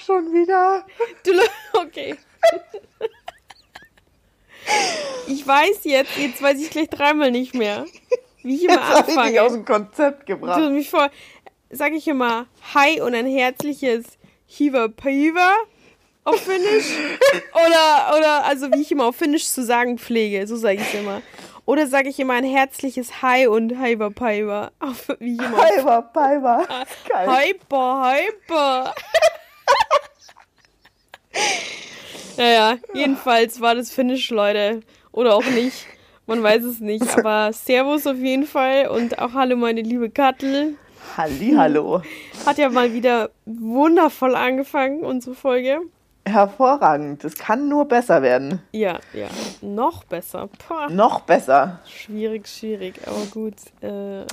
lauf schon wieder. Du, okay. Ich weiß jetzt, jetzt weiß ich gleich dreimal nicht mehr, wie ich immer jetzt anfange. Jetzt dich aus dem Konzept gebracht. Du mich vor, sag ich immer Hi und ein herzliches Hiva Paiva auf Finnisch. oder, oder, also wie ich immer auf Finnisch zu sagen pflege, so sage ich es immer. Oder sage ich immer ein herzliches Hi und Hiva Paiva. Auf, wie ich immer. Hiva Paiva. Hyper, hyper. Naja, jedenfalls war das Finnisch, Leute. Oder auch nicht. Man weiß es nicht. Aber Servus auf jeden Fall und auch Hallo, meine liebe Kattel. Hallo. Hat ja mal wieder wundervoll angefangen, unsere Folge. Hervorragend. Es kann nur besser werden. Ja, ja. Noch besser. Pah. Noch besser. Schwierig, schwierig, aber gut. Äh,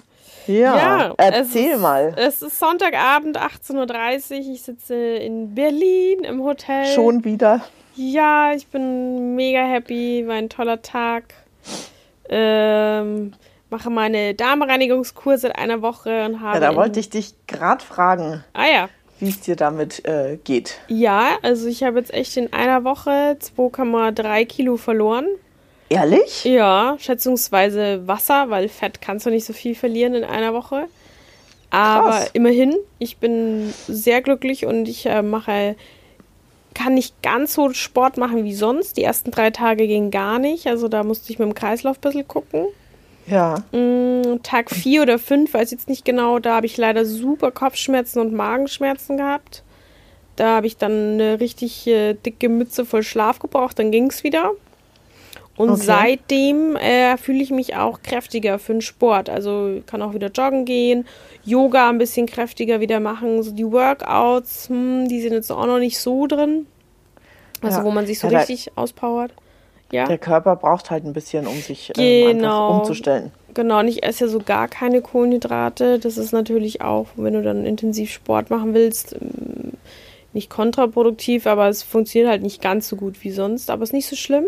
ja, ja, erzähl es mal. Ist, es ist Sonntagabend, 18.30 Uhr. Ich sitze in Berlin im Hotel. Schon wieder? Ja, ich bin mega happy. War ein toller Tag. Ähm, mache meine Darmreinigungskur seit einer Woche und habe. Ja, da wollte ich dich gerade fragen. Ah ja. Wie es dir damit äh, geht. Ja, also ich habe jetzt echt in einer Woche 2,3 Kilo verloren. Ehrlich? Ja, schätzungsweise Wasser, weil Fett kannst du nicht so viel verlieren in einer Woche. Aber Krass. immerhin, ich bin sehr glücklich und ich äh, mache, kann nicht ganz so Sport machen wie sonst. Die ersten drei Tage gingen gar nicht, also da musste ich mit dem Kreislauf ein bisschen gucken. Ja. Mm, Tag 4 oder 5, weiß jetzt nicht genau, da habe ich leider super Kopfschmerzen und Magenschmerzen gehabt. Da habe ich dann eine richtig äh, dicke Mütze voll Schlaf gebraucht, dann ging es wieder. Und okay. seitdem äh, fühle ich mich auch kräftiger für den Sport. Also kann auch wieder joggen gehen, Yoga ein bisschen kräftiger wieder machen. So die Workouts, hm, die sind jetzt auch noch nicht so drin. Also ja. wo man sich so ja, richtig auspowert. Ja. Der Körper braucht halt ein bisschen, um sich ähm, genau. umzustellen. Genau, und ich esse ja so gar keine Kohlenhydrate. Das ist natürlich auch, wenn du dann intensiv Sport machen willst, ähm, nicht kontraproduktiv, aber es funktioniert halt nicht ganz so gut wie sonst. Aber ist nicht so schlimm.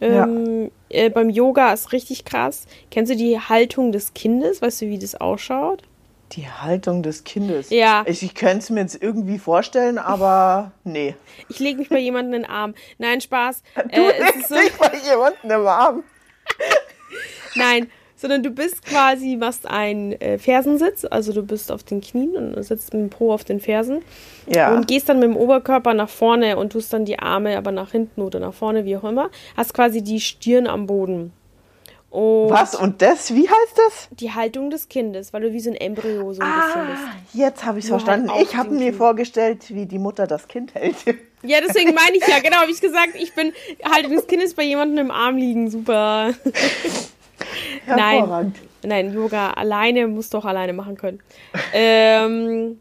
Ähm, ja. äh, beim Yoga ist richtig krass. Kennst du die Haltung des Kindes? Weißt du, wie das ausschaut? Die Haltung des Kindes. Ja. Ich, ich könnte es mir jetzt irgendwie vorstellen, aber nee. Ich lege mich bei jemandem in den Arm. Nein, Spaß. Du äh, legst so dich bei jemandem im Arm. Nein, sondern du bist quasi, machst einen äh, Fersensitz, also du bist auf den Knien und sitzt mit dem Po auf den Fersen. Ja. Und gehst dann mit dem Oberkörper nach vorne und tust dann die Arme aber nach hinten oder nach vorne, wie auch immer. Hast quasi die Stirn am Boden. Und Was? Und das? Wie heißt das? Die Haltung des Kindes, weil du wie so ein Embryo so ein ah, bisschen bist. Jetzt habe ich es verstanden. Halt ich habe mir kind. vorgestellt, wie die Mutter das Kind hält. Ja, deswegen meine ich ja, genau, habe ich gesagt, ich bin Haltung des Kindes bei jemandem im Arm liegen. Super. Nein, nein, Yoga alleine musst du auch alleine machen können. ähm,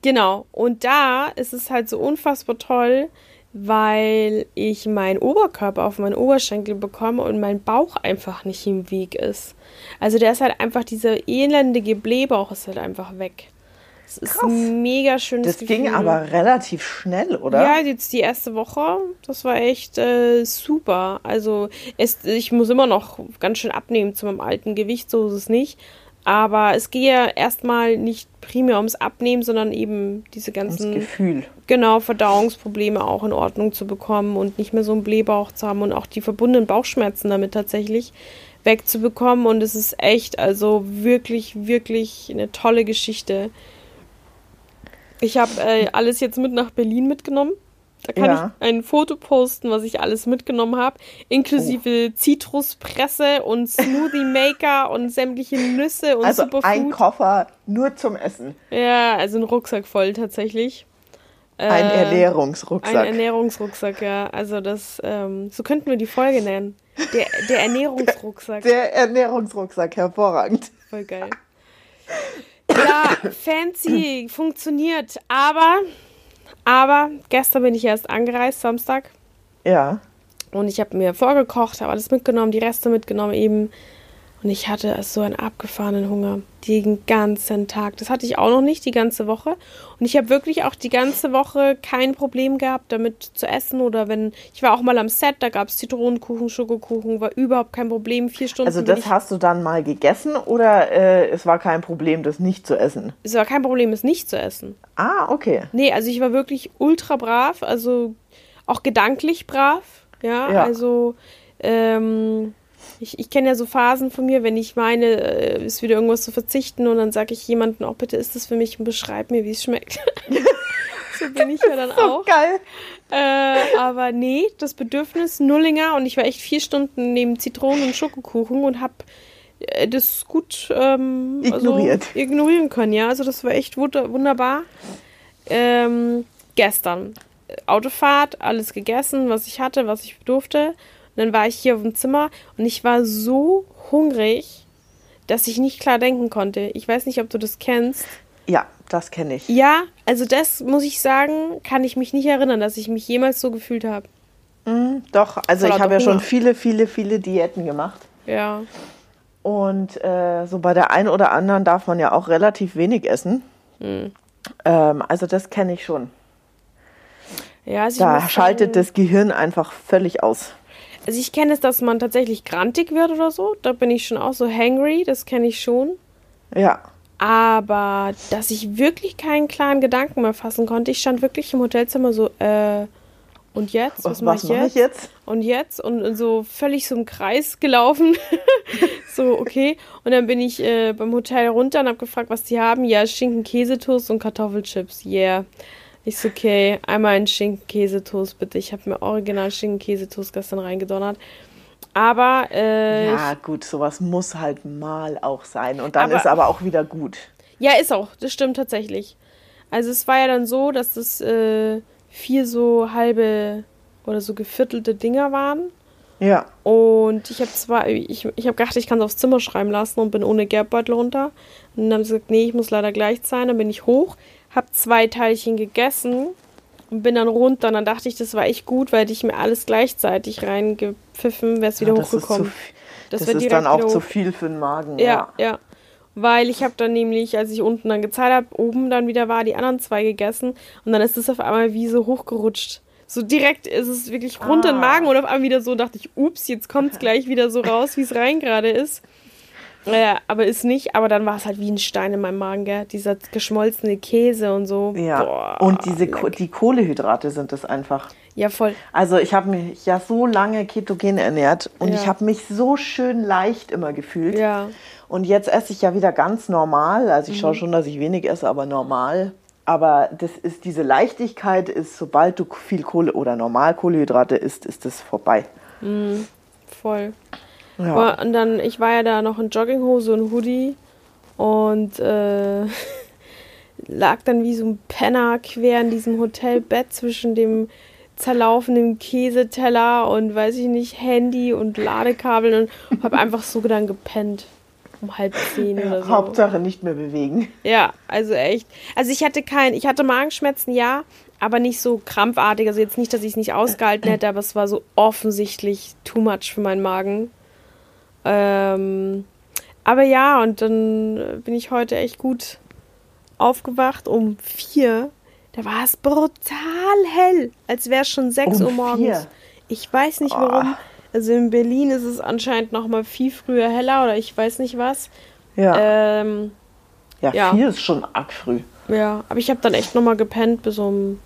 genau, und da ist es halt so unfassbar toll, weil ich meinen Oberkörper auf meinen Oberschenkel bekomme und mein Bauch einfach nicht im Weg ist. Also der ist halt einfach, dieser elendige Blähbauch ist halt einfach weg. Das ist Krass. ein mega schönes Das Gefühl. ging aber relativ schnell, oder? Ja, jetzt die erste Woche, das war echt äh, super. Also es, ich muss immer noch ganz schön abnehmen zu meinem alten Gewicht, so ist es nicht. Aber es geht ja erstmal nicht primär ums Abnehmen, sondern eben diese ganzen Gefühl. Genau, Verdauungsprobleme auch in Ordnung zu bekommen und nicht mehr so einen Blähbauch zu haben und auch die verbundenen Bauchschmerzen damit tatsächlich wegzubekommen. Und es ist echt, also wirklich, wirklich eine tolle Geschichte. Ich habe äh, alles jetzt mit nach Berlin mitgenommen. Da kann ja. ich ein Foto posten, was ich alles mitgenommen habe, inklusive oh. Zitruspresse und Smoothie Maker und sämtliche Nüsse und also Superfood. ein Koffer nur zum Essen. Ja, also ein Rucksack voll tatsächlich. Ein äh, Ernährungsrucksack. Ein Ernährungsrucksack, ja. Also das, ähm, so könnten wir die Folge nennen. Der, der Ernährungsrucksack. Der, der Ernährungsrucksack, hervorragend. Voll geil. Ja, fancy, funktioniert, aber aber gestern bin ich erst angereist, Samstag. Ja. Und ich habe mir vorgekocht, habe alles mitgenommen, die Reste mitgenommen eben. Und ich hatte so einen abgefahrenen Hunger. Den ganzen Tag. Das hatte ich auch noch nicht die ganze Woche. Und ich habe wirklich auch die ganze Woche kein Problem gehabt, damit zu essen. Oder wenn, ich war auch mal am Set, da gab es Zitronenkuchen, Schokokuchen, war überhaupt kein Problem. Vier Stunden. Also das hast du dann mal gegessen oder äh, es war kein Problem, das nicht zu essen? Es war kein Problem, es nicht zu essen. Ah, okay. Nee, also ich war wirklich ultra brav, also auch gedanklich brav. Ja, ja. also ähm, ich, ich kenne ja so Phasen von mir, wenn ich meine, äh, ist wieder irgendwas zu verzichten und dann sage ich jemandem auch, bitte isst es für mich und beschreib mir, wie es schmeckt. so bin ich ja dann so auch. Geil. Äh, aber nee, das Bedürfnis Nullinger und ich war echt vier Stunden neben Zitronen und Schokokuchen und habe äh, das gut ähm, ignoriert. Also, ignorieren können, ja. Also das war echt wunderbar. Ähm, gestern Autofahrt, alles gegessen, was ich hatte, was ich durfte. Und dann war ich hier auf dem Zimmer und ich war so hungrig, dass ich nicht klar denken konnte. Ich weiß nicht, ob du das kennst. Ja, das kenne ich. Ja, also das muss ich sagen, kann ich mich nicht erinnern, dass ich mich jemals so gefühlt habe. Mm, doch, also ich habe ja schon viele, viele, viele Diäten gemacht. Ja. Und äh, so bei der einen oder anderen darf man ja auch relativ wenig essen. Mhm. Ähm, also das kenne ich schon. Ja, also da schaltet sagen, das Gehirn einfach völlig aus. Also ich kenne es, dass man tatsächlich grantig wird oder so. Da bin ich schon auch so hangry, das kenne ich schon. Ja. Aber dass ich wirklich keinen klaren Gedanken mehr fassen konnte. Ich stand wirklich im Hotelzimmer so, äh, und jetzt? Was, was mache ich, mach ich, jetzt? Und jetzt? Und so völlig so im Kreis gelaufen. so, okay. Und dann bin ich äh, beim Hotel runter und habe gefragt, was die haben. Ja, Schinken, Käsetoast und Kartoffelchips. Yeah. Ich so, okay, einmal einen Schinken-Käsetoast bitte. Ich habe mir original Schinken-Käsetoast gestern reingedonnert. Aber. Äh, ja, gut, sowas muss halt mal auch sein. Und dann aber, ist aber auch wieder gut. Ja, ist auch. Das stimmt tatsächlich. Also, es war ja dann so, dass das äh, vier so halbe oder so geviertelte Dinger waren. Ja. Und ich habe zwar, ich, ich habe gedacht, ich kann es aufs Zimmer schreiben lassen und bin ohne Gerbbeutel runter. Und dann haben sie gesagt, nee, ich muss leider gleich sein. Dann bin ich hoch habe zwei Teilchen gegessen und bin dann runter. Und dann dachte ich, das war echt gut, weil hätte ich mir alles gleichzeitig reingepfiffen, wäre es wieder ja, hochgekommen. Ist das, das ist dann auch zu viel für den Magen. Ja, ja. ja. Weil ich habe dann nämlich, als ich unten dann gezahlt habe, oben dann wieder war, die anderen zwei gegessen. Und dann ist es auf einmal wie so hochgerutscht. So direkt ist es wirklich rund ah. in den Magen und auf einmal wieder so dachte ich, ups, jetzt kommt es gleich wieder so raus, wie es rein gerade ist. Ja, aber ist nicht, aber dann war es halt wie ein Stein in meinem Magen, gell? Dieser geschmolzene Käse und so. Ja. Boah, und diese Ko die Kohlehydrate sind es einfach. Ja, voll. Also ich habe mich ja so lange ketogen ernährt und ja. ich habe mich so schön leicht immer gefühlt. Ja. Und jetzt esse ich ja wieder ganz normal. Also ich mhm. schaue schon, dass ich wenig esse, aber normal. Aber das ist diese Leichtigkeit ist, sobald du viel Kohle oder normal Kohlehydrate isst, ist es vorbei. Mhm. Voll. Ja. Und dann, ich war ja da noch in Jogginghose und Hoodie und äh, lag dann wie so ein Penner quer in diesem Hotelbett zwischen dem zerlaufenden Käseteller und weiß ich nicht, Handy und Ladekabeln und habe einfach so dann gepennt. Um halb zehn ja, oder so. Hauptsache nicht mehr bewegen. Ja, also echt. Also ich hatte kein, ich hatte Magenschmerzen, ja, aber nicht so krampfartig. Also jetzt nicht, dass ich es nicht ausgehalten hätte, aber es war so offensichtlich too much für meinen Magen. Ähm, aber ja, und dann bin ich heute echt gut aufgewacht um vier. Da war es brutal hell, als wäre es schon sechs um Uhr morgens. Vier. Ich weiß nicht warum. Oh. Also in Berlin ist es anscheinend noch mal viel früher heller oder ich weiß nicht was. Ja. Ähm, ja, ja, vier ist schon arg früh. Ja, aber ich habe dann echt noch mal gepennt bis um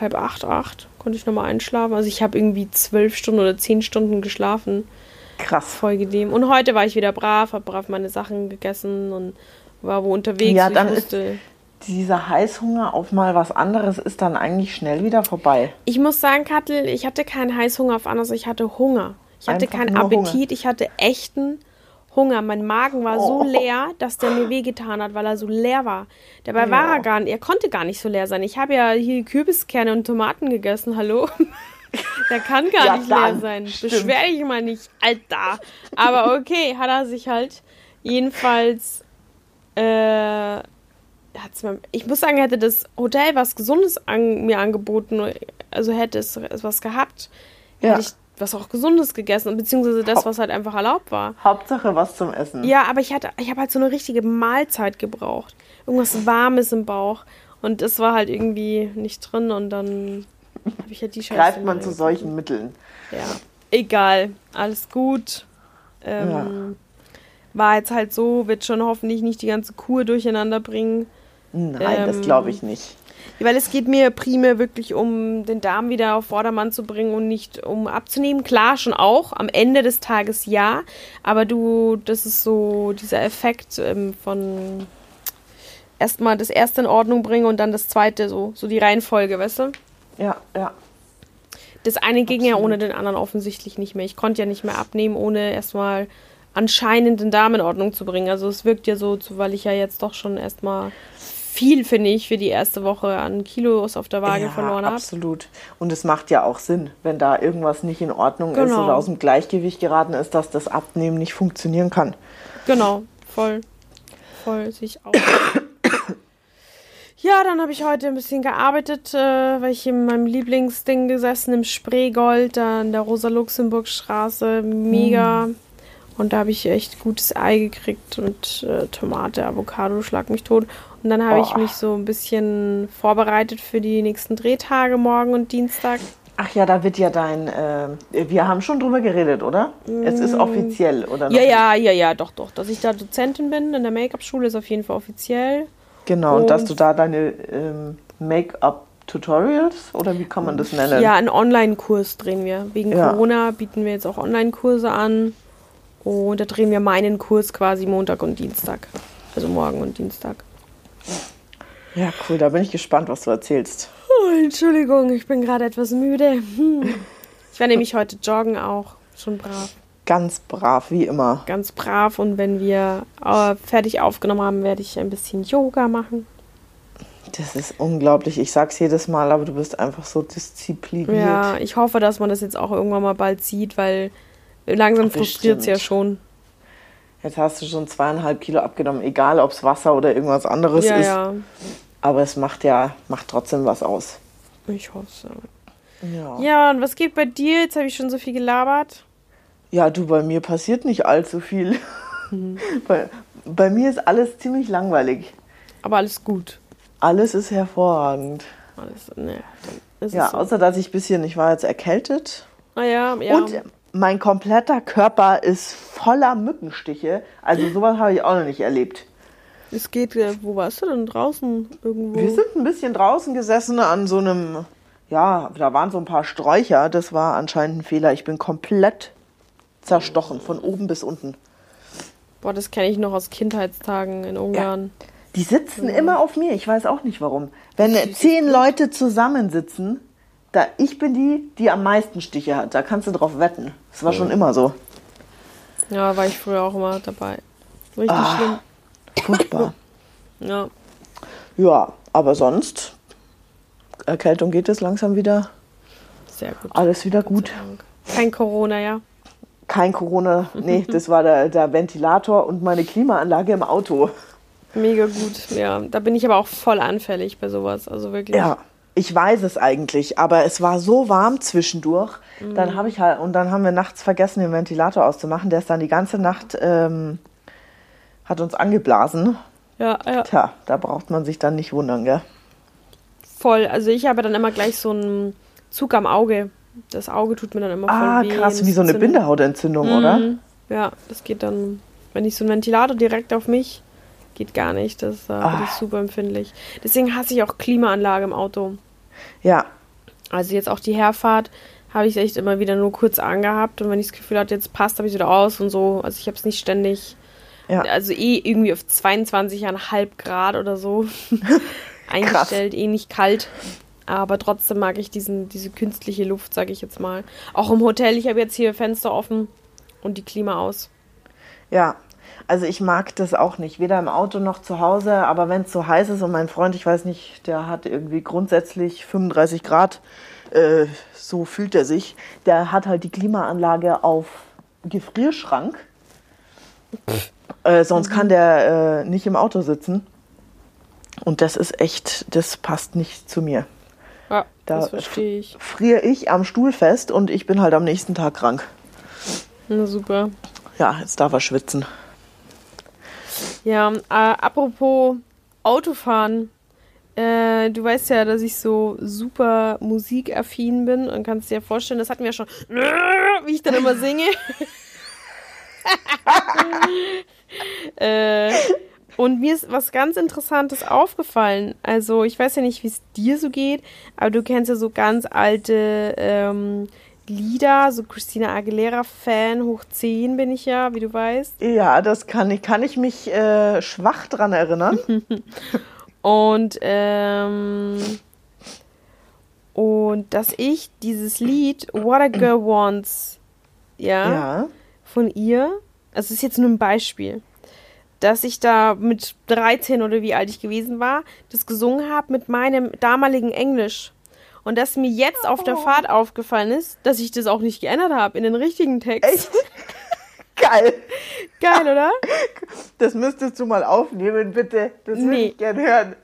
halb acht, acht. Konnte ich noch mal einschlafen. Also ich habe irgendwie zwölf Stunden oder zehn Stunden geschlafen. Krass. Folge dem. Und heute war ich wieder brav, habe brav meine Sachen gegessen und war wo unterwegs. Ja, dann ist dieser Heißhunger auf mal was anderes ist dann eigentlich schnell wieder vorbei. Ich muss sagen, Kattel, ich hatte keinen Heißhunger auf anderes, ich hatte Hunger. Ich hatte Einfach keinen Appetit, Hunger. ich hatte echten Hunger. Mein Magen war oh. so leer, dass der mir wehgetan hat, weil er so leer war. Dabei ja. war er gar nicht, er konnte gar nicht so leer sein. Ich habe ja hier Kürbiskerne und Tomaten gegessen, hallo. Der kann gar ja, nicht leer sein. Stimmt. Beschwer dich mal nicht, Alter. Aber okay, hat er sich halt. Jedenfalls, äh, hat's mir, ich muss sagen, hätte das Hotel was Gesundes an, mir angeboten, also hätte es, es was gehabt, ja. hätte ich was auch Gesundes gegessen, beziehungsweise das, was halt einfach erlaubt war. Hauptsache was zum Essen. Ja, aber ich hatte, ich habe halt so eine richtige Mahlzeit gebraucht. Irgendwas Warmes im Bauch. Und das war halt irgendwie nicht drin und dann ich halt die Scheiße. Greift man zu solchen Mitteln. Ja. Egal. Alles gut. Ähm, ja. War jetzt halt so, wird schon hoffentlich nicht die ganze Kur durcheinander bringen. Nein, ähm, das glaube ich nicht. Weil es geht mir primär wirklich um den Darm wieder auf Vordermann zu bringen und nicht um abzunehmen. Klar, schon auch. Am Ende des Tages ja. Aber du, das ist so dieser Effekt ähm, von erstmal das erste in Ordnung bringen und dann das zweite, so, so die Reihenfolge, weißt du? Ja, ja. Das eine ging Absolut. ja ohne den anderen offensichtlich nicht mehr. Ich konnte ja nicht mehr abnehmen, ohne erstmal anscheinend den Darm in Ordnung zu bringen. Also es wirkt ja so, weil ich ja jetzt doch schon erstmal viel, finde ich, für die erste Woche an Kilos auf der Waage ja, verloren habe. Absolut. Und es macht ja auch Sinn, wenn da irgendwas nicht in Ordnung genau. ist oder aus dem Gleichgewicht geraten ist, dass das Abnehmen nicht funktionieren kann. Genau, voll. Voll sich auch. Ja, dann habe ich heute ein bisschen gearbeitet, äh, weil ich in meinem Lieblingsding gesessen im Spreegold, da in der Rosa-Luxemburg-Straße. Mega. Mm. Und da habe ich echt gutes Ei gekriegt und äh, Tomate, Avocado, schlag mich tot. Und dann habe ich mich so ein bisschen vorbereitet für die nächsten Drehtage, morgen und Dienstag. Ach ja, da wird ja dein. Äh, wir haben schon drüber geredet, oder? Mm. Es ist mm. offiziell, oder? Ja, ja, ja, ja, doch, doch. Dass ich da Dozentin bin in der Make-up-Schule ist auf jeden Fall offiziell. Genau, und, und dass du da deine ähm, Make-up-Tutorials oder wie kann man das nennen? Ja, einen Online-Kurs drehen wir. Wegen ja. Corona bieten wir jetzt auch Online-Kurse an. Und da drehen wir meinen Kurs quasi Montag und Dienstag. Also morgen und Dienstag. Ja, cool, da bin ich gespannt, was du erzählst. Oh, Entschuldigung, ich bin gerade etwas müde. Hm. Ich war nämlich heute joggen auch. Schon brav. Ganz brav, wie immer. Ganz brav. Und wenn wir äh, fertig aufgenommen haben, werde ich ein bisschen Yoga machen. Das ist unglaublich. Ich sag's jedes Mal, aber du bist einfach so diszipliniert. Ja, ich hoffe, dass man das jetzt auch irgendwann mal bald sieht, weil langsam frustriert es ja schon. Jetzt hast du schon zweieinhalb Kilo abgenommen, egal ob es Wasser oder irgendwas anderes ja, ist. Ja. Aber es macht ja macht trotzdem was aus. Ich hoffe. Ja. ja, und was geht bei dir? Jetzt habe ich schon so viel gelabert. Ja, du, bei mir passiert nicht allzu viel. Mhm. bei, bei mir ist alles ziemlich langweilig. Aber alles gut. Alles ist hervorragend. Alles, ne. Ja, so. außer dass ich ein bisschen, ich war jetzt erkältet. Ah ja, ja. Und mein kompletter Körper ist voller Mückenstiche. Also sowas habe ich auch noch nicht erlebt. Es geht, wo warst du denn draußen irgendwo? Wir sind ein bisschen draußen gesessen an so einem, ja, da waren so ein paar Sträucher. Das war anscheinend ein Fehler. Ich bin komplett zerstochen, von oben bis unten. Boah, das kenne ich noch aus Kindheitstagen in Ungarn. Ja, die sitzen ja. immer auf mir. Ich weiß auch nicht warum. Wenn zehn Leute zusammensitzen, da, ich bin die, die am meisten Stiche hat. Da kannst du drauf wetten. Das war schon immer so. Ja, war ich früher auch immer dabei. Richtig ah, schlimm. Furchtbar. ja. Ja, aber sonst, Erkältung geht es langsam wieder. Sehr gut. Alles wieder gut. Kein Corona, ja. Kein Corona, nee, das war der, der Ventilator und meine Klimaanlage im Auto. Mega gut, ja. Da bin ich aber auch voll anfällig bei sowas. Also wirklich. Ja, ich weiß es eigentlich, aber es war so warm zwischendurch. Mhm. Dann habe ich halt, und dann haben wir nachts vergessen, den Ventilator auszumachen. Der ist dann die ganze Nacht, ähm, hat uns angeblasen. Ja, ja. Tja, da braucht man sich dann nicht wundern, gell? Voll. Also ich habe dann immer gleich so einen Zug am Auge. Das Auge tut mir dann immer voll ah, weh. Ah, krass, wie so eine Bindehautentzündung, mhm. oder? Ja, das geht dann, wenn ich so einen Ventilator direkt auf mich, geht gar nicht. Das äh, ah. ist super empfindlich. Deswegen hasse ich auch Klimaanlage im Auto. Ja. Also jetzt auch die Herfahrt habe ich echt immer wieder nur kurz angehabt und wenn ich das Gefühl hatte, jetzt passt, habe ich es wieder aus und so. Also ich habe es nicht ständig, ja. also eh irgendwie auf 22,5 Grad oder so eingestellt, eh nicht kalt. Aber trotzdem mag ich diesen, diese künstliche Luft, sage ich jetzt mal. Auch im Hotel, ich habe jetzt hier Fenster offen und die Klima aus. Ja, also ich mag das auch nicht, weder im Auto noch zu Hause, aber wenn es so heiß ist und mein Freund, ich weiß nicht, der hat irgendwie grundsätzlich 35 Grad, äh, so fühlt er sich, der hat halt die Klimaanlage auf Gefrierschrank. Äh, sonst kann der äh, nicht im Auto sitzen. Und das ist echt, das passt nicht zu mir. Ja, da das verstehe ich. Friere ich am Stuhl fest und ich bin halt am nächsten Tag krank. Na super. Ja, jetzt darf er schwitzen. Ja, äh, apropos Autofahren. Äh, du weißt ja, dass ich so super musikaffin bin und kannst dir vorstellen, das hatten wir ja schon, wie ich dann immer singe. äh, und mir ist was ganz Interessantes aufgefallen. Also, ich weiß ja nicht, wie es dir so geht, aber du kennst ja so ganz alte ähm, Lieder, so Christina Aguilera-Fan, hoch 10 bin ich ja, wie du weißt. Ja, das kann ich, kann ich mich äh, schwach dran erinnern. und, ähm, und dass ich dieses Lied What a Girl Wants, ja, ja. von ihr, also es ist jetzt nur ein Beispiel, dass ich da mit 13 oder wie alt ich gewesen war, das gesungen habe mit meinem damaligen Englisch. Und dass mir jetzt auf der oh. Fahrt aufgefallen ist, dass ich das auch nicht geändert habe in den richtigen Text. Echt? Geil. Geil, oder? Das müsstest du mal aufnehmen, bitte. Das würde nee. ich gerne hören.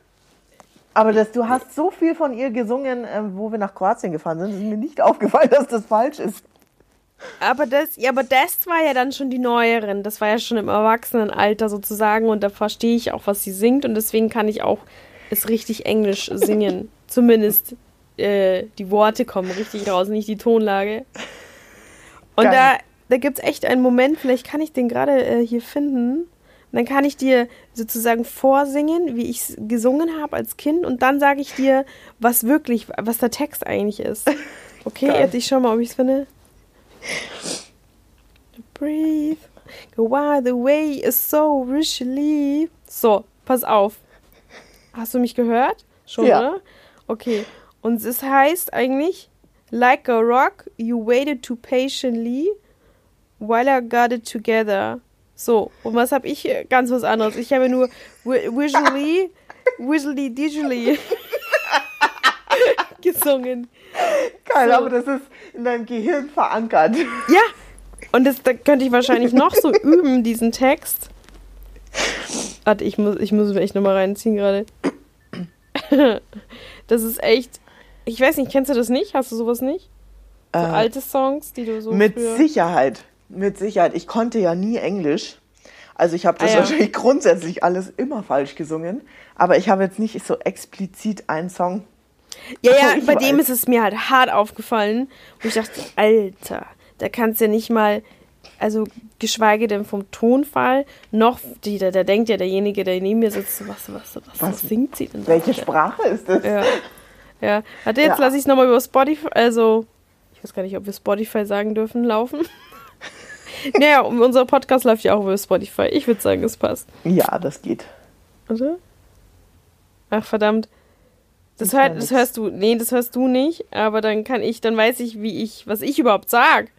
Aber das, du hast so viel von ihr gesungen, äh, wo wir nach Kroatien gefahren sind, ist mir nicht aufgefallen, dass das falsch ist. Aber das, ja, aber das war ja dann schon die neueren. Das war ja schon im Erwachsenenalter sozusagen und da verstehe ich auch, was sie singt und deswegen kann ich auch es richtig Englisch singen. Zumindest äh, die Worte kommen richtig raus, nicht die Tonlage. Und Geil. da, da gibt es echt einen Moment, vielleicht kann ich den gerade äh, hier finden. Und dann kann ich dir sozusagen vorsingen, wie ich es gesungen habe als Kind. Und dann sage ich dir, was wirklich, was der Text eigentlich ist. Okay, Geil. jetzt ich schau mal, ob ich es finde. Breathe. While the way is so richly. So, pass auf. Hast du mich gehört? Schon, ja. oder? Okay. Und es heißt eigentlich, like a rock, you waited too patiently while I got it together. So, und was habe ich? Ganz was anderes. Ich habe nur visually, visually, digitally gesungen. Geil, so. aber das ist in deinem Gehirn verankert. Ja, und das, da könnte ich wahrscheinlich noch so üben, diesen Text. Warte, ich muss, ich muss mich echt nochmal reinziehen gerade. Das ist echt ich weiß nicht, kennst du das nicht? Hast du sowas nicht? So äh, alte Songs, die du so. Mit Sicherheit. Mit Sicherheit. Ich konnte ja nie Englisch. Also ich habe das ah, ja. wahrscheinlich grundsätzlich alles immer falsch gesungen. Aber ich habe jetzt nicht so explizit einen Song. Ja, ja, bei dem ist es mir halt hart aufgefallen. Und ich dachte, Alter, da kannst du ja nicht mal, also geschweige denn vom Tonfall, noch, die, da, da denkt ja derjenige, der neben mir sitzt, was, was, was, was, was singt sie denn da? Welche Sprache ist das? Ja. Ja, warte, jetzt ja. lasse ich es nochmal über Spotify, also, ich weiß gar nicht, ob wir Spotify sagen dürfen, laufen. naja, unser Podcast läuft ja auch über Spotify. Ich würde sagen, es passt. Ja, das geht. Warte. Ach, verdammt. Das, hör, das hörst du, nee, das hörst du nicht, aber dann kann ich, dann weiß ich, wie ich, was ich überhaupt sag.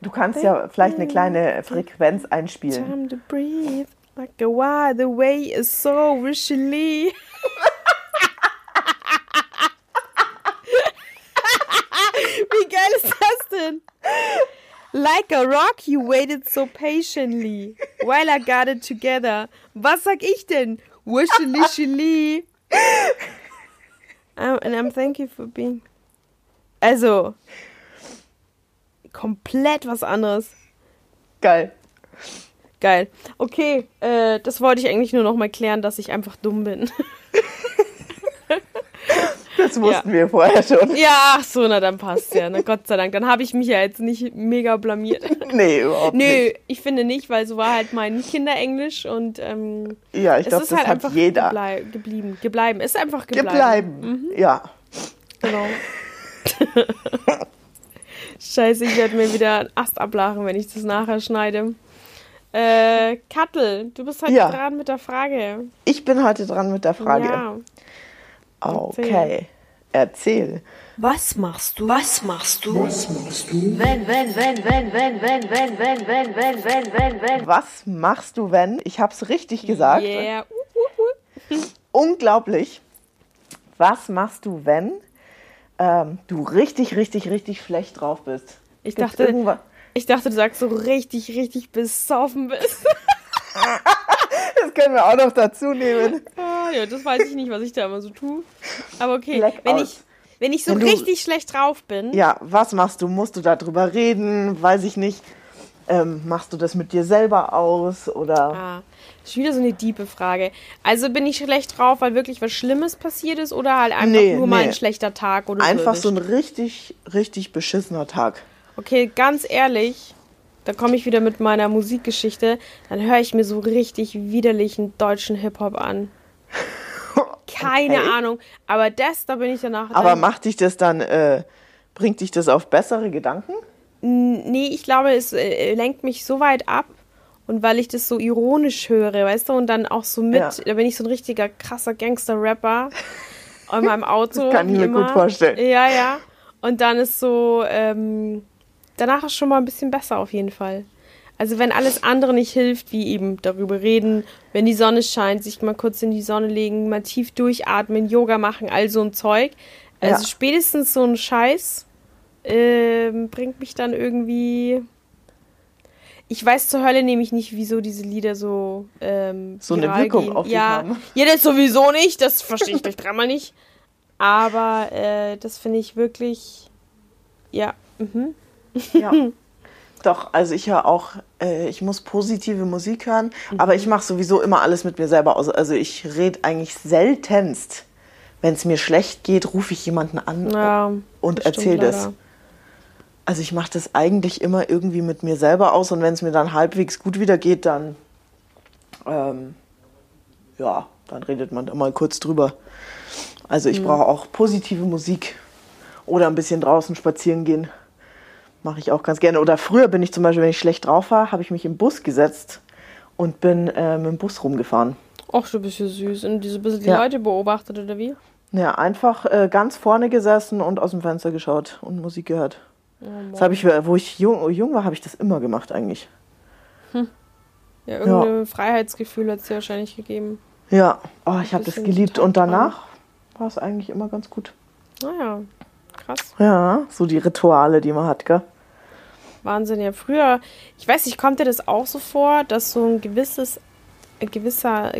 Du kannst ja vielleicht eine kleine Frequenz einspielen. Time to breathe, like a why the way is so richly. Wie geil ist das denn? Like a rock, you waited so patiently while I got it together. Was sag ich denn? Wishily um, And I'm thank you for being. Also, komplett was anderes. Geil. Geil. Okay, äh, das wollte ich eigentlich nur noch mal klären, dass ich einfach dumm bin. Das wussten ja. wir vorher schon. Ja, ach so, na dann passt ja. Na Gott sei Dank. Dann habe ich mich ja jetzt nicht mega blamiert. Nee, überhaupt Nö, nicht. Nö, ich finde nicht, weil so war halt mein Kinderenglisch und ähm, ja, ich glaube, das halt hat einfach jeder geblei geblieben. Gebleiben. Ist einfach gebleiben. Gebleiben, mhm. ja. Genau. Scheiße, ich werde mir wieder einen Ast ablachen, wenn ich das nachher schneide. Äh, Kattel, du bist heute ja. dran mit der Frage. Ich bin heute dran mit der Frage. Ja. Okay, erzähl. Was machst du? Was machst du? Was machst du? Wenn, wenn, wenn, wenn, wenn, wenn, wenn, wenn, wenn, wenn, wenn, wenn, wenn. Was machst du, wenn? Ich hab's richtig gesagt. Yeah. Unglaublich. Was machst du, wenn ähm, du richtig, richtig, richtig schlecht drauf bist? Ich dachte, ich dachte, du sagst so richtig, richtig besoffen bist. Das können wir auch noch dazu nehmen. Ah, ja, das weiß ich nicht, was ich da immer so tue. Aber okay, Blackout. wenn ich, wenn ich so wenn richtig du, schlecht drauf bin. Ja, was machst du? Musst du darüber reden? Weiß ich nicht. Ähm, machst du das mit dir selber aus oder? Ah, das ist wieder so eine diepe Frage. Also bin ich schlecht drauf, weil wirklich was Schlimmes passiert ist oder halt einfach nee, nur nee. mal ein schlechter Tag oder Einfach so ein richtig, richtig beschissener Tag. Okay, ganz ehrlich, da komme ich wieder mit meiner Musikgeschichte. Dann höre ich mir so richtig widerlichen deutschen Hip-Hop an. Keine okay. Ahnung. Aber das, da bin ich danach. Aber macht dich das dann, äh, bringt dich das auf bessere Gedanken? Nee, ich glaube, es äh, lenkt mich so weit ab. Und weil ich das so ironisch höre, weißt du, und dann auch so mit, ja. da bin ich so ein richtiger krasser Gangster-Rapper in meinem Auto. Das kann ich mir immer. gut vorstellen. Ja, ja. Und dann ist so, ähm, danach ist schon mal ein bisschen besser auf jeden Fall. Also wenn alles andere nicht hilft, wie eben darüber reden, wenn die Sonne scheint, sich mal kurz in die Sonne legen, mal tief durchatmen, Yoga machen, all so ein Zeug. Also ja. spätestens so ein Scheiß äh, bringt mich dann irgendwie. Ich weiß zur Hölle nämlich nicht, wieso diese Lieder so ähm, so eine Wirkung gehen. auf dich ja, haben. Ja, das sowieso nicht. Das verstehe ich gleich dreimal nicht. Aber äh, das finde ich wirklich. Ja. Mhm. Ja. Doch, also ich höre auch, äh, ich muss positive Musik hören, mhm. aber ich mache sowieso immer alles mit mir selber aus. Also ich rede eigentlich seltenst, wenn es mir schlecht geht, rufe ich jemanden an ja, und erzähle das. Also ich mache das eigentlich immer irgendwie mit mir selber aus und wenn es mir dann halbwegs gut wieder geht, dann ähm, ja, dann redet man da mal kurz drüber. Also ich mhm. brauche auch positive Musik oder ein bisschen draußen spazieren gehen mache ich auch ganz gerne. Oder früher bin ich zum Beispiel, wenn ich schlecht drauf war, habe ich mich im Bus gesetzt und bin äh, mit dem Bus rumgefahren. Ach, du bist ja süß. Und diese bisschen die ja. Leute beobachtet oder wie? Ja, einfach äh, ganz vorne gesessen und aus dem Fenster geschaut und Musik gehört. Oh, das habe ich, wo ich jung, jung war, habe ich das immer gemacht eigentlich. Hm. Ja, irgendein ja. Freiheitsgefühl hat es dir wahrscheinlich gegeben. Ja, oh, ich habe das geliebt. Und danach war es eigentlich immer ganz gut. Naja, krass. Ja, so die Rituale, die man hat, gell? Wahnsinn, ja. Früher, ich weiß nicht, kommt dir das auch so vor, dass so ein gewisses, ein gewisser,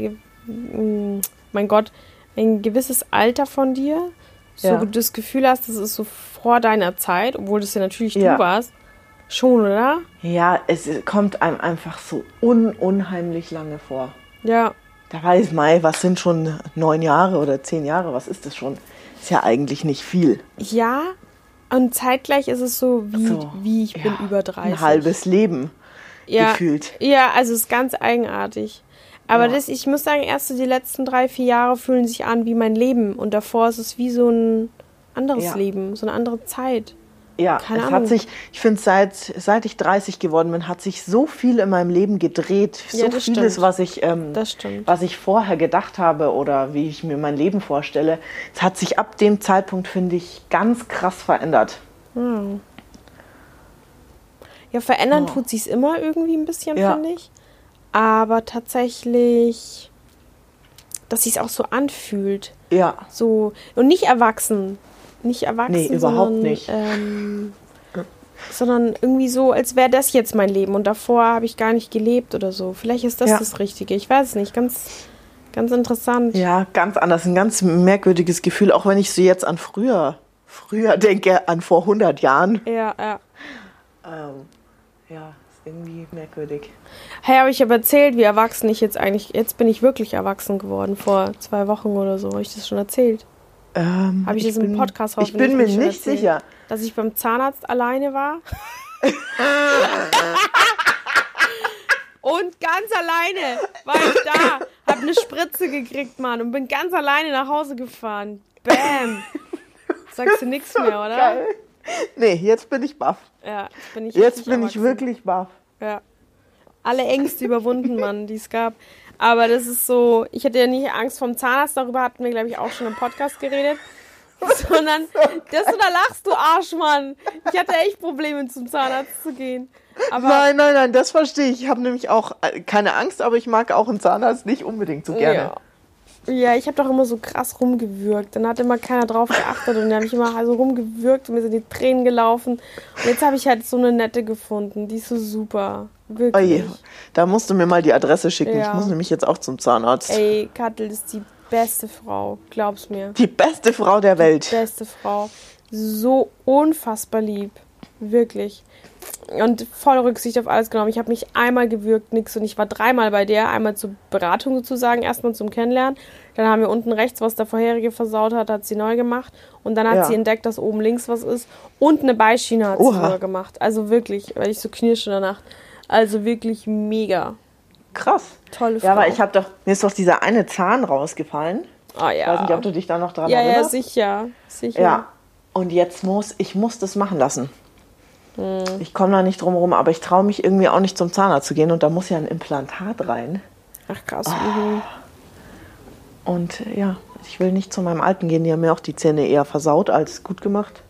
mm, mein Gott, ein gewisses Alter von dir, so ja. du das Gefühl hast, das ist so vor deiner Zeit, obwohl das ja natürlich ja. du warst. Schon, oder? Ja, es kommt einem einfach so un unheimlich lange vor. Ja. Da weiß man, was sind schon neun Jahre oder zehn Jahre, was ist das schon? Ist ja eigentlich nicht viel. Ja, und zeitgleich ist es so, wie, so, wie ich ja, bin über 30. Ein halbes Leben ja, gefühlt. Ja, also es ist ganz eigenartig. Aber ja. das, ich muss sagen, erst so die letzten drei, vier Jahre fühlen sich an wie mein Leben. Und davor ist es wie so ein anderes. Leben, so eine andere Zeit. Ja, Keine es Ahnung. hat sich, ich finde, seit, seit ich 30 geworden bin, hat sich so viel in meinem Leben gedreht. So ja, vieles, stimmt. was ich, ähm, was ich vorher gedacht habe oder wie ich mir mein Leben vorstelle. Es hat sich ab dem Zeitpunkt, finde ich, ganz krass verändert. Hm. Ja, verändern oh. tut sich immer irgendwie ein bisschen, ja. finde ich. Aber tatsächlich, dass sich es auch so anfühlt. Ja. So, und nicht erwachsen nicht erwachsen. Nee, überhaupt sondern, nicht. Ähm, sondern irgendwie so, als wäre das jetzt mein Leben und davor habe ich gar nicht gelebt oder so. Vielleicht ist das ja. das Richtige. Ich weiß es nicht. Ganz, ganz interessant. Ja, ganz anders. Ein ganz merkwürdiges Gefühl, auch wenn ich so jetzt an früher, früher denke, an vor 100 Jahren. Ja, ja. Ähm, ja, ist irgendwie merkwürdig. Hey, habe ich aber erzählt, wie erwachsen ich jetzt eigentlich, jetzt bin ich wirklich erwachsen geworden, vor zwei Wochen oder so. Habe ich das schon erzählt? Ähm, Habe ich, ich das bin, im Podcast Ich bin mir nicht erzählt, sicher. Dass ich beim Zahnarzt alleine war. und ganz alleine war ich da. Hab eine Spritze gekriegt, Mann. Und bin ganz alleine nach Hause gefahren. Bam. Sagst du nichts mehr, oder? Geil. Nee, jetzt bin ich baff. Ja, jetzt bin ich Jetzt bin ich wirklich baff. Ja. Alle Ängste überwunden, Mann, die es gab. Aber das ist so, ich hatte ja nicht Angst vom Zahnarzt, darüber hatten wir, glaube ich, auch schon im Podcast geredet. Sondern, das oder lachst du Arschmann. Ich hatte echt Probleme, zum Zahnarzt zu gehen. Aber nein, nein, nein, das verstehe ich. Ich habe nämlich auch äh, keine Angst, aber ich mag auch einen Zahnarzt nicht unbedingt so gerne. Ja. Ja, ich habe doch immer so krass rumgewürgt. Dann hat immer keiner drauf geachtet und dann habe ich immer so rumgewürgt und mir sind die Tränen gelaufen. Und jetzt habe ich halt so eine nette gefunden. Die ist so super. Wirklich. Oje, da musst du mir mal die Adresse schicken. Ja. Ich muss nämlich jetzt auch zum Zahnarzt. Ey, Kattel ist die beste Frau, glaub's mir. Die beste Frau der Welt. Die beste Frau. So unfassbar lieb. Wirklich. Und voll Rücksicht auf alles genommen. Ich habe mich einmal gewürgt, nix. Und ich war dreimal bei der. Einmal zur Beratung sozusagen, erstmal zum Kennenlernen. Dann haben wir unten rechts, was der vorherige versaut hat, hat sie neu gemacht. Und dann hat ja. sie entdeckt, dass oben links was ist. Und eine Beischiene hat Oha. sie neu gemacht. Also wirklich, weil ich so knirsche danach. Also wirklich mega. Krass. Tolle Frau. Ja, aber ich habe doch, mir ist doch dieser eine Zahn rausgefallen. Ah ja. Ich weiß nicht, ob du dich da noch dran ja, erinnerst. Ja, sicher. sicher. Ja. Und jetzt muss, ich muss das machen lassen. Hm. Ich komme da nicht drum rum, aber ich traue mich irgendwie auch nicht zum Zahnarzt zu gehen und da muss ja ein Implantat rein. Ach krass. Oh. Und ja, ich will nicht zu meinem Alten gehen, die haben mir auch die Zähne eher versaut als gut gemacht.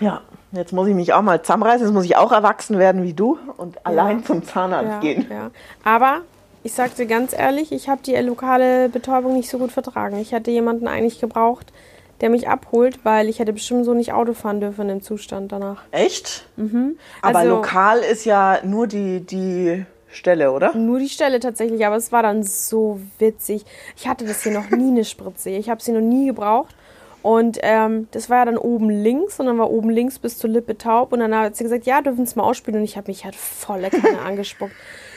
Ja, jetzt muss ich mich auch mal zusammenreißen, jetzt muss ich auch erwachsen werden wie du und ja. allein zum Zahnarzt ja, gehen. Ja. Aber ich sag dir ganz ehrlich, ich habe die lokale Betäubung nicht so gut vertragen. Ich hätte jemanden eigentlich gebraucht, der mich abholt, weil ich hätte bestimmt so nicht Auto fahren dürfen im Zustand danach. Echt? Mhm. Aber also, lokal ist ja nur die, die Stelle, oder? Nur die Stelle tatsächlich, aber es war dann so witzig. Ich hatte das hier noch nie eine Spritze. Ich habe sie noch nie gebraucht. Und ähm, das war ja dann oben links und dann war oben links bis zur Lippe taub. Und dann hat sie gesagt, ja, dürfen es mal ausspielen. Und ich habe mich halt volle Kanne angespuckt.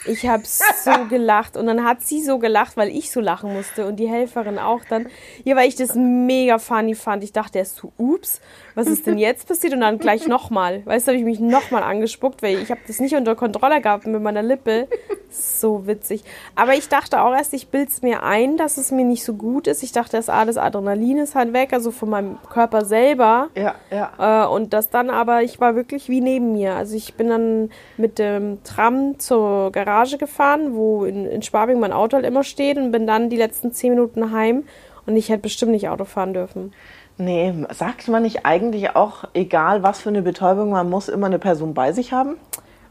Ich habe so gelacht und dann hat sie so gelacht, weil ich so lachen musste und die Helferin auch dann. Ja, weil ich das mega funny fand. Ich dachte erst so, ups, was ist denn jetzt passiert? Und dann gleich nochmal. Weißt du, habe ich mich nochmal angespuckt, weil ich habe das nicht unter Kontrolle gehabt mit meiner Lippe. So witzig. Aber ich dachte auch erst, ich bilde es mir ein, dass es mir nicht so gut ist. Ich dachte erst, ah, das Adrenalin ist halt weg, also von meinem Körper selber. Ja, ja. Äh, und das dann aber, ich war wirklich wie neben mir. Also ich bin dann mit dem Tram zur Garage gefahren, wo in, in Schwabing mein Auto halt immer steht und bin dann die letzten zehn Minuten heim und ich hätte bestimmt nicht Auto fahren dürfen. Nee, sagt man nicht eigentlich auch, egal was für eine Betäubung, man muss immer eine Person bei sich haben?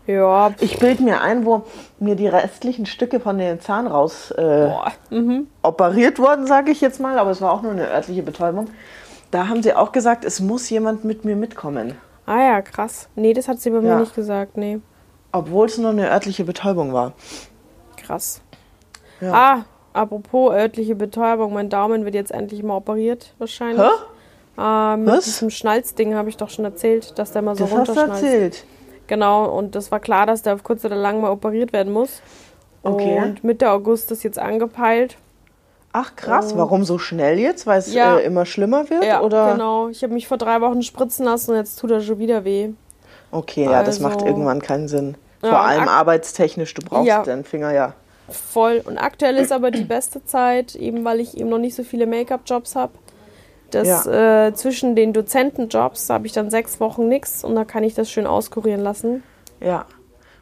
Ja. Ich bilde mir ein, wo mir die restlichen Stücke von den Zahn raus äh, mhm. operiert wurden, sage ich jetzt mal, aber es war auch nur eine örtliche Betäubung. Da haben sie auch gesagt, es muss jemand mit mir mitkommen. Ah ja, krass. Nee, das hat sie bei ja. mir nicht gesagt, nee. Obwohl es nur eine örtliche Betäubung war. Krass. Ja. Ah, apropos örtliche Betäubung, mein Daumen wird jetzt endlich mal operiert, wahrscheinlich. Hä? Äh, mit Was? diesem Schnalzding habe ich doch schon erzählt, dass der mal so das runterschnalzt. Hast du erzählt. Genau, und das war klar, dass der auf kurz oder lang mal operiert werden muss. Okay. Und Mitte August ist jetzt angepeilt. Ach krass, oh. warum so schnell jetzt? Weil es ja. äh, immer schlimmer wird? Ja, oder? genau. Ich habe mich vor drei Wochen spritzen lassen und jetzt tut er schon wieder weh. Okay, ja, das macht also irgendwann keinen Sinn. Vor ja, allem arbeitstechnisch, du brauchst ja. den Finger ja. Voll. Und aktuell ist aber die beste Zeit, eben weil ich eben noch nicht so viele Make-up-Jobs habe. Das ja. äh, zwischen den Dozentenjobs habe ich dann sechs Wochen nichts und da kann ich das schön auskurieren lassen. Ja.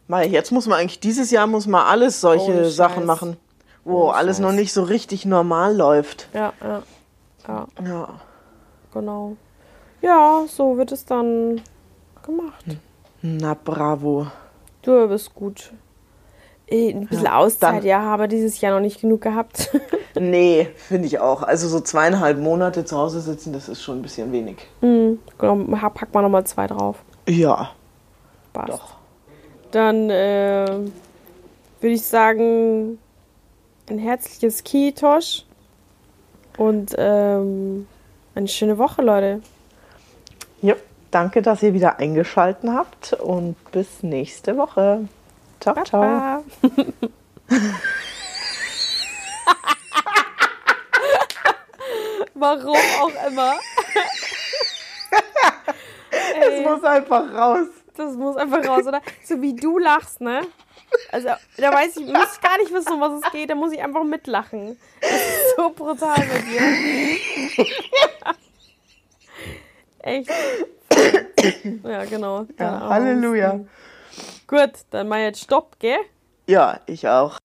Mal, jetzt muss man eigentlich, dieses Jahr muss man alles solche oh, Sachen machen, wo oh, alles noch nicht so richtig normal läuft. Ja, ja. Ja. ja. Genau. Ja, so wird es dann gemacht. Na, bravo. Du bist gut. Ein bisschen ja, Auszeit, ja, aber dieses Jahr noch nicht genug gehabt. nee, finde ich auch. Also so zweieinhalb Monate zu Hause sitzen, das ist schon ein bisschen wenig. Mhm, genau, pack mal nochmal zwei drauf. Ja. Passt. Doch. Dann äh, würde ich sagen, ein herzliches Kitosch und ähm, eine schöne Woche, Leute. Danke, dass ihr wieder eingeschaltet habt und bis nächste Woche. Ciao, Baba. ciao. Warum auch immer. Es muss einfach raus. Das muss einfach raus, oder? So wie du lachst, ne? Also, da weiß ich, muss ich gar nicht wissen, um was es geht. Da muss ich einfach mitlachen. Das ist so brutal mit dir. Echt. Ja, genau. Ja, Halleluja. Gut, dann mal jetzt Stopp, gell? Ja, ich auch.